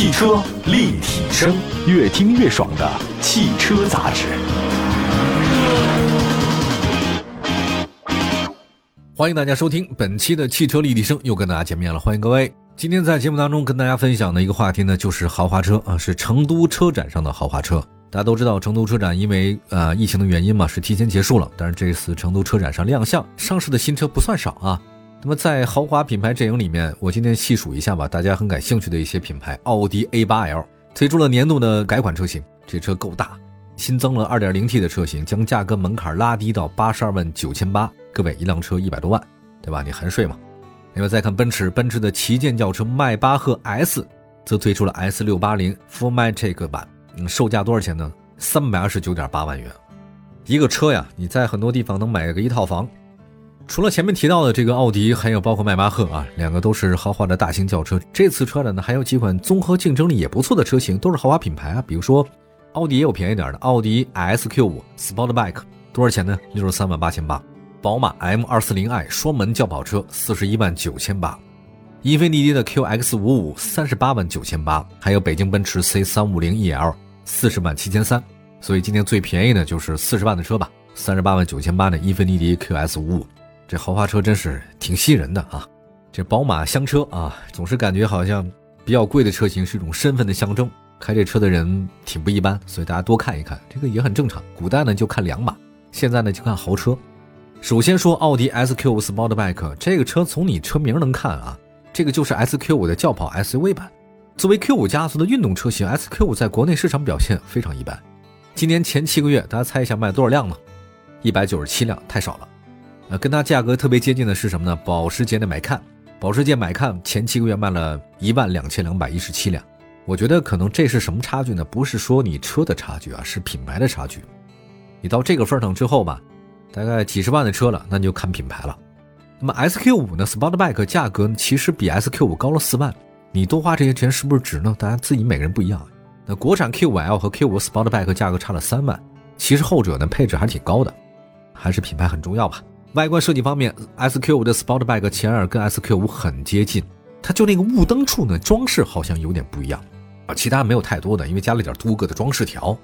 汽车立体声，越听越爽的汽车杂志。欢迎大家收听本期的汽车立体声，又跟大家见面了。欢迎各位，今天在节目当中跟大家分享的一个话题呢，就是豪华车啊，是成都车展上的豪华车。大家都知道，成都车展因为呃疫情的原因嘛，是提前结束了。但是这次成都车展上亮相上市的新车不算少啊。那么在豪华品牌阵营里面，我今天细数一下吧，大家很感兴趣的一些品牌，奥迪 A8L 推出了年度的改款车型，这车够大，新增了 2.0T 的车型，将价格门槛拉低到82万九千八。各位，一辆车一百多万，对吧？你含税嘛？另外再看奔驰，奔驰的旗舰轿车迈巴赫 S 则推出了 S680 Fullmatic 版。嗯，售价多少钱呢？三百二十九点八万元，一个车呀，你在很多地方能买个一套房。除了前面提到的这个奥迪，还有包括迈巴赫啊，两个都是豪华的大型轿车。这次车展呢，还有几款综合竞争力也不错的车型，都是豪华品牌啊。比如说，奥迪也有便宜点的，奥迪 S Q5 Sportback 多少钱呢？六十三万八千八。宝马 M 二四零 i 双门轿跑车四十一万九千八。英菲尼迪的 QX 五五三十八万九千八，还有北京奔驰 C 三五零 EL 四十万七千三，所以今天最便宜的就是四十万的车吧，三十八万九千八的英菲尼迪 QX 五五，这豪华车真是挺吸引人的啊！这宝马香车啊，总是感觉好像比较贵的车型是一种身份的象征，开这车的人挺不一般，所以大家多看一看，这个也很正常。古代呢就看两码，现在呢就看豪车。首先说奥迪 S Q 五 Sportback 这个车，从你车名能看啊。这个就是 S Q 五的轿跑 SUV 版。作为 Q 五家族的运动车型，S Q 五在国内市场表现非常一般。今年前七个月，大家猜一下卖多少辆呢？一百九十七辆，太少了。呃，跟它价格特别接近的是什么呢？保时捷的买看，保时捷买看前七个月卖了一万两千两百一十七辆。我觉得可能这是什么差距呢？不是说你车的差距啊，是品牌的差距。你到这个份上之后吧，大概几十万的车了，那就看品牌了。那么 S Q 五呢？Sportback 价格其实比 S Q 五高了四万，你多花这些钱是不是值呢？大家自己每个人不一样。那国产 Q 五 L 和 Q 五 Sportback 价格差了三万，其实后者呢配置还挺高的，还是品牌很重要吧。外观设计方面，S Q 五的 Sportback 前耳跟 S Q 五很接近，它就那个雾灯处呢装饰好像有点不一样啊，其他没有太多的，因为加了点镀铬的装饰条。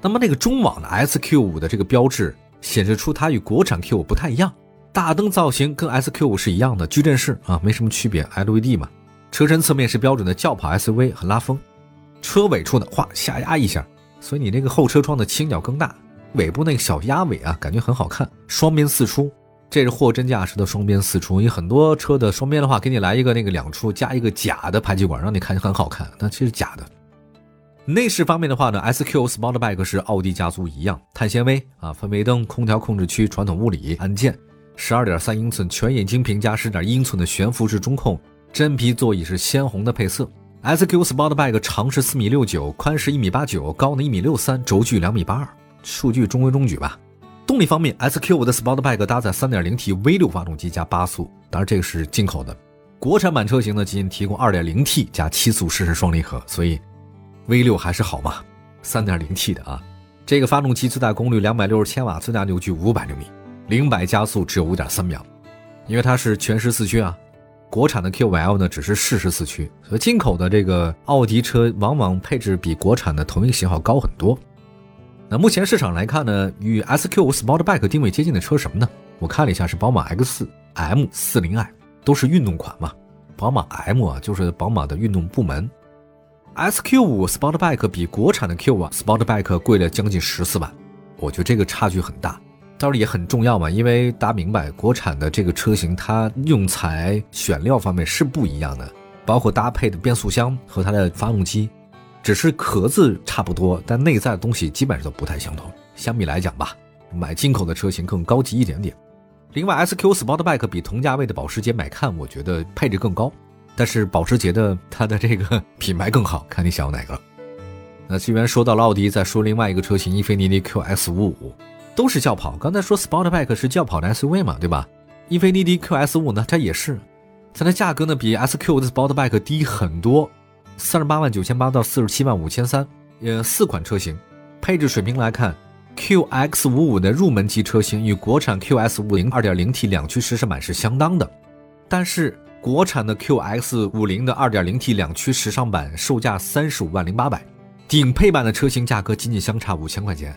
那么那个中网的 S Q 五的这个标志显示出它与国产 Q 五不太一样。大灯造型跟 S Q 五是一样的，矩阵式啊，没什么区别，LED 嘛。车身侧面是标准的轿跑 SUV，很拉风。车尾处呢，哗下压一下，所以你那个后车窗的倾角更大，尾部那个小鸭尾啊，感觉很好看。双边四出，这是货真价实的双边四出。你很多车的双边的话，给你来一个那个两出加一个假的排气管，让你看很好看，但其实假的。内饰方面的话呢，S Q Sportback 是奥迪家族一样，碳纤维啊，氛围灯、空调控制区、传统物理按键。十二点三英寸全液晶屏加十点一英寸的悬浮式中控，真皮座椅是鲜红的配色。S Q Sportback 长是四米六九，宽是一米八九，高呢一米六三，轴距两米八二，数据中规中矩吧。动力方面，S Q 五的 Sportback 搭载三点零 T V 六发动机加八速，当然这个是进口的。国产版车型呢，仅仅提供二点零 T 加七速湿式双离合，所以 V 六还是好嘛。三点零 T 的啊，这个发动机最大功率两百六十千瓦，最大扭矩五百牛米。零百加速只有五点三秒，因为它是全时四驱啊。国产的 Q5L 呢只是适时四驱，所以进口的这个奥迪车往往配置比国产的同一型号高很多。那目前市场来看呢，与 SQ5 Sportback 定位接近的车什么呢？我看了一下，是宝马 X4M40i，都是运动款嘛。宝马 M 啊，就是宝马的运动部门。SQ5 Sportback 比国产的 Q5 Sportback 贵了将近十四万，我觉得这个差距很大。当然也很重要嘛，因为大家明白，国产的这个车型它用材选料方面是不一样的，包括搭配的变速箱和它的发动机，只是壳子差不多，但内在的东西基本上都不太相同。相比来讲吧，买进口的车型更高级一点点。另外，SQ Sportback 比同价位的保时捷买看，我觉得配置更高，但是保时捷的它的这个 品牌更好，看你想要哪个。那既然说到了奥迪，再说另外一个车型，英菲尼迪 QS 五五。都是轿跑，刚才说 Sportback 是轿跑的 SUV 嘛，对吧？英菲尼迪 QS 五呢，它也是，它的价格呢比 SQ 的 Sportback 低很多，三十八万九千八到四十七万五千三，呃，四款车型，配置水平来看，QX 五五的入门级车型与国产 QS 五零二点零 T 两驱时尚版是相当的，但是国产的 QX 五零的 2.0T 两驱时尚版售价三十五万零八百，顶配版的车型价格仅仅相差五千块钱。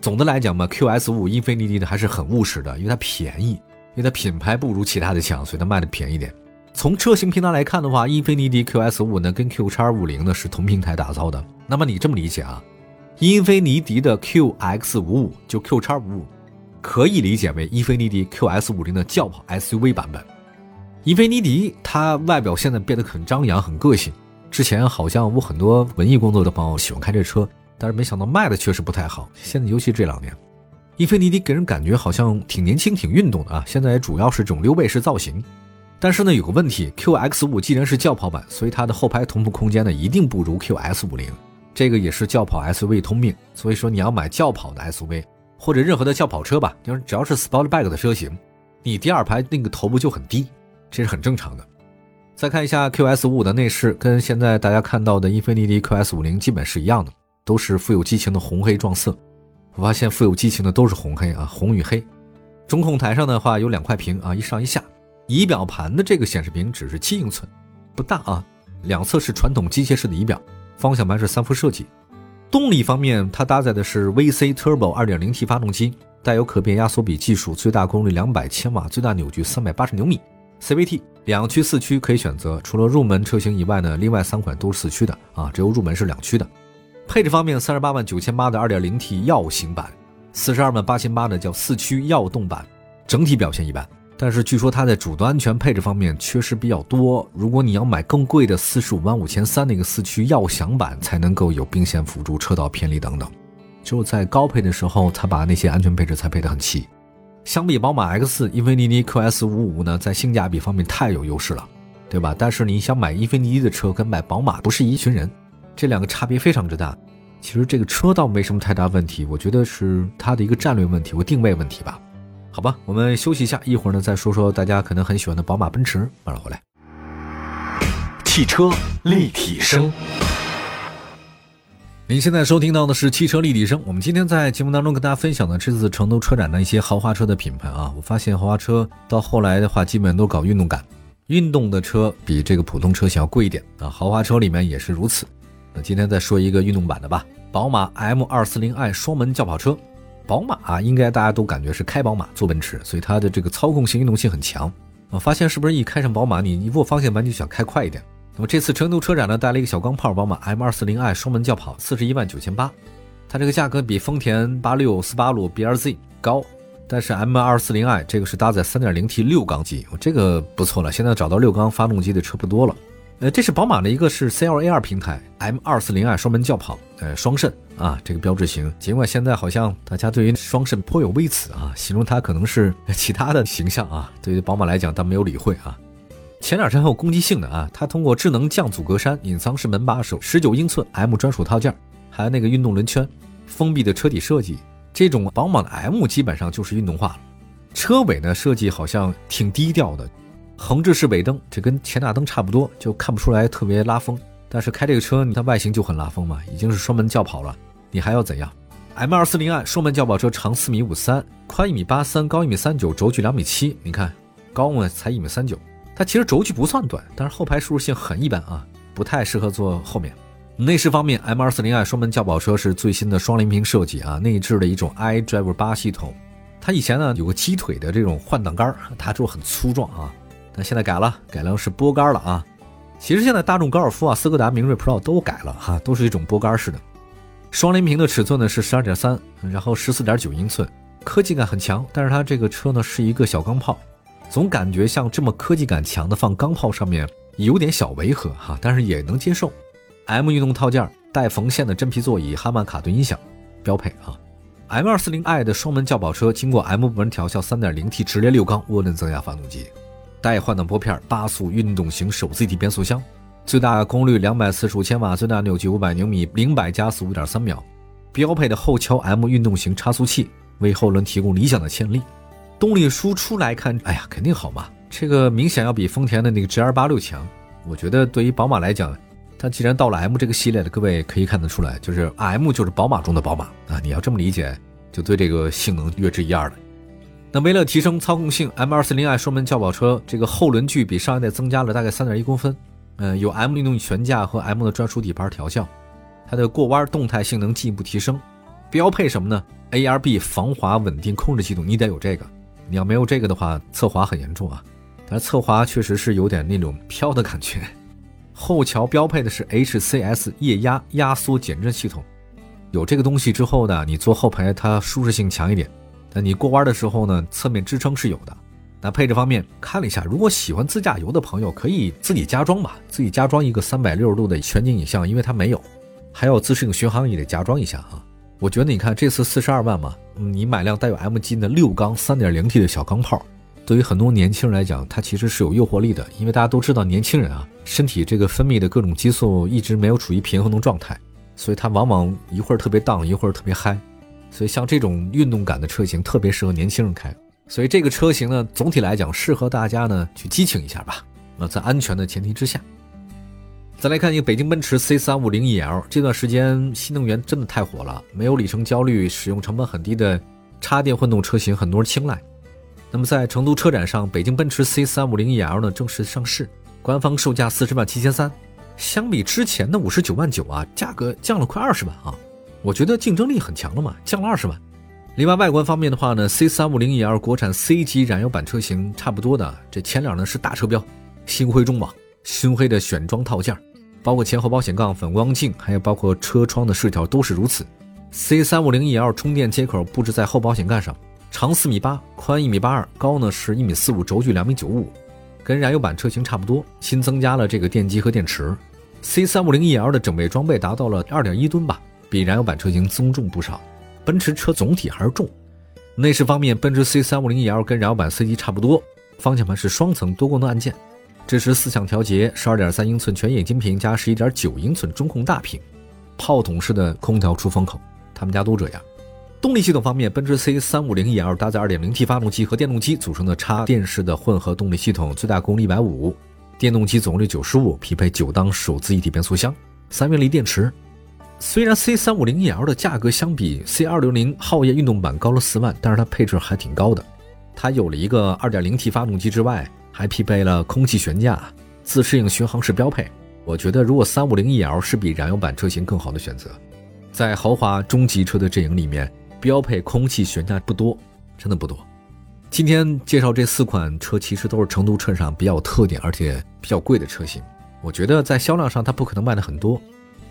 总的来讲嘛，QS 五英菲尼迪呢还是很务实的，因为它便宜，因为它品牌不如其他的强，所以它卖的便宜点。从车型平台来看的话，英菲尼迪 QS 五呢跟 Q 叉五零呢是同平台打造的。那么你这么理解啊？英菲尼迪的 QX 五五就 Q 叉五五，可以理解为英菲尼迪 QS 五零的轿跑 SUV 版本。英菲尼迪它外表现在变得很张扬、很个性。之前好像我很多文艺工作的朋友喜欢开这车，但是没想到卖的确实不太好。现在尤其这两年，英菲尼迪给人感觉好像挺年轻、挺运动的啊。现在主要是这种溜背式造型，但是呢有个问题，QX 五既然是轿跑版，所以它的后排同步空间呢一定不如 QS 五零。这个也是轿跑 SUV 通病，所以说你要买轿跑的 SUV 或者任何的轿跑车吧，就是只要是 Sportback 的车型，你第二排那个头部就很低。这是很正常的。再看一下 QS 五五的内饰，跟现在大家看到的英菲尼迪 QS 五零基本是一样的，都是富有激情的红黑撞色。我发现富有激情的都是红黑啊，红与黑。中控台上的话有两块屏啊，一上一下。仪表盘的这个显示屏只是七英寸，不大啊。两侧是传统机械式的仪表，方向盘是三辐设计。动力方面，它搭载的是 VC Turbo 2.0T 发动机，带有可变压缩比技术，最大功率两百千瓦，最大扭矩三百八十牛米。CVT 两驱四驱可以选择，除了入门车型以外呢，另外三款都是四驱的啊，只有入门是两驱的。配置方面，三十八万九千八的 2.0T 耀型版，四十二万八千八的叫四驱耀动版，整体表现一般。但是据说它在主动安全配置方面缺失比较多，如果你要买更贵的四十五万五千三那个四驱耀翔版，才能够有并线辅助、车道偏离等等。只有在高配的时候，它把那些安全配置才配得很齐。相比宝马 X，英菲尼迪 QS 五五呢，在性价比方面太有优势了，对吧？但是你想买英菲尼迪的车，跟买宝马不是一群人，这两个差别非常之大。其实这个车倒没什么太大问题，我觉得是它的一个战略问题或定位问题吧。好吧，我们休息一下，一会儿呢再说说大家可能很喜欢的宝马、奔驰。马上回来。汽车立体声。您现在收听到的是汽车立体声。我们今天在节目当中跟大家分享的这次成都车展的一些豪华车的品牌啊，我发现豪华车到后来的话，基本都搞运动感，运动的车比这个普通车型要贵一点啊。豪华车里面也是如此。那今天再说一个运动版的吧，宝马 M240i 双门轿跑车。宝马啊，应该大家都感觉是开宝马坐奔驰，所以它的这个操控性、运动性很强。我发现是不是一开上宝马，你一握方向盘就想开快一点？那么这次成都车展呢，带了一个小钢炮宝马 M240i 双门轿跑，四十一万九千八，它这个价格比丰田八六、斯巴鲁 BRZ 高，但是 M240i 这个是搭载 3.0T 六缸机，这个不错了。现在找到六缸发动机的车不多了。呃，这是宝马的一个是 CLA2 平台 M240i 双门轿跑，呃，双肾啊，这个标志型。尽管现在好像大家对于双肾颇有微词啊，形容它可能是其他的形象啊，对于宝马来讲，但没有理会啊。前脸是很有攻击性的啊！它通过智能降阻格栅、隐藏式门把手、十九英寸 M 专属套件，还有那个运动轮圈、封闭的车体设计，这种宝马的 M 基本上就是运动化了。车尾呢设计好像挺低调的，横置式尾灯，这跟前大灯差不多，就看不出来特别拉风。但是开这个车，它外形就很拉风嘛，已经是双门轿跑了，你还要怎样？M240i 双门轿跑车长四米五三，宽一米八三，高一米三九，轴距两米七。你看高呢才一米三九。它其实轴距不算短，但是后排舒适性很一般啊，不太适合坐后面。内饰方面，M240i 双门轿跑车是最新的双联屏设计啊，内置了一种 iDrive 八系统。它以前呢有个鸡腿的这种换挡杆，它就很粗壮啊，但现在改了，改良是拨杆了啊。其实现在大众高尔夫啊、斯柯达明锐 Pro 都改了哈，都是一种拨杆式的。双联屏的尺寸呢是十二点三，然后十四点九英寸，科技感很强，但是它这个车呢是一个小钢炮。总感觉像这么科技感强的放钢炮上面有点小违和哈，但是也能接受。M 运动套件带缝线的真皮座椅，哈曼卡顿音响，标配啊。M240i 的双门轿跑车经过 M 部门调校 3.0T 直列六缸涡轮增压发动机，带换挡拨片，八速运动型手自一体变速箱，最大功率两百四十五千瓦，最大扭矩五百牛米，零百加速五点三秒。标配的后桥 M 运动型差速器为后轮提供理想的牵引力。动力输出来看，哎呀，肯定好嘛！这个明显要比丰田的那个 GR 八六强。我觉得对于宝马来讲，它既然到了 M 这个系列的，各位可以看得出来，就是 M 就是宝马中的宝马啊！你要这么理解，就对这个性能略知一二了。那为了提升操控性，M240i 双门轿跑车这个后轮距比上一代增加了大概三点一公分。嗯，有 M 运动悬架和 M 的专属底盘调校，它的过弯动态性能进一步提升。标配什么呢？ARB 防滑稳定控制系统，你得有这个。你要没有这个的话，侧滑很严重啊。但侧滑确实是有点那种飘的感觉。后桥标配的是 HCS 液压压缩减震系统，有这个东西之后呢，你坐后排它舒适性强一点。但你过弯的时候呢，侧面支撑是有的。那配置方面看了一下，如果喜欢自驾游的朋友可以自己加装吧，自己加装一个三百六十度的全景影像，因为它没有。还有自适应巡航也得加装一下啊。我觉得你看这次四十二万嘛，你买辆带有 MG 的六缸三点零 T 的小钢炮，对于很多年轻人来讲，它其实是有诱惑力的，因为大家都知道年轻人啊，身体这个分泌的各种激素一直没有处于平衡的状态，所以它往往一会儿特别荡，一会儿特别嗨。所以像这种运动感的车型特别适合年轻人开，所以这个车型呢，总体来讲适合大家呢去激情一下吧。那在安全的前提之下，再来看一个北京奔驰 C 三五零 EL，这段时间新能源真的太火了，没有里程焦虑，使用成本很低的插电混动车型很多人青睐。那么在成都车展上，北京奔驰 C 三五零 EL 呢正式上市，官方售价四十万七千三，相比之前的五十九万九啊，价格降了快二十万啊。我觉得竞争力很强了嘛，降了二十万。另外外观方面的话呢，C 三五零 EL 国产 C 级燃油版车型差不多的，这前脸呢是大车标，星辉中网，星辉的选装套件，包括前后保险杠、反光镜，还有包括车窗的饰条都是如此。C 三五零 EL 充电接口布置在后保险杠上，长四米八，宽一米八二，高呢是一米四五，轴距两米九五，跟燃油版车型差不多。新增加了这个电机和电池。C 三五零 EL 的整备装备达到了二点一吨吧。比燃油版车型增重不少，奔驰车总体还是重。内饰方面，奔驰 C 三五零 EL 跟燃油版 C 级差不多，方向盘是双层多功能按键，支持四项调节，十二点三英寸全液晶屏加十一点九英寸中控大屏，炮筒式的空调出风口，他们家都这样。动力系统方面，奔驰 C 三五零 EL 搭载二点零 T 发动机和电动机组成的插电式的混合动力系统，最大功率一百五，电动机总功率九十五，匹配九档手自一体变速箱，三元锂电池。虽然 C 三五零 EL 的价格相比 C 二六零皓夜运动版高了四万，但是它配置还挺高的。它有了一个二点零 T 发动机之外，还匹配了空气悬架、自适应巡航式标配。我觉得如果三五零 EL 是比燃油版车型更好的选择。在豪华中级车的阵营里面，标配空气悬架不多，真的不多。今天介绍这四款车，其实都是成都车上比较有特点而且比较贵的车型。我觉得在销量上，它不可能卖的很多。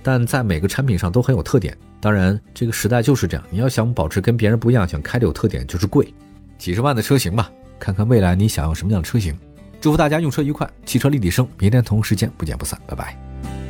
但在每个产品上都很有特点。当然，这个时代就是这样，你要想保持跟别人不一样，想开的有特点，就是贵。几十万的车型吧，看看未来你想要什么样的车型。祝福大家用车愉快，汽车立体声，明天同时间不见不散，拜拜。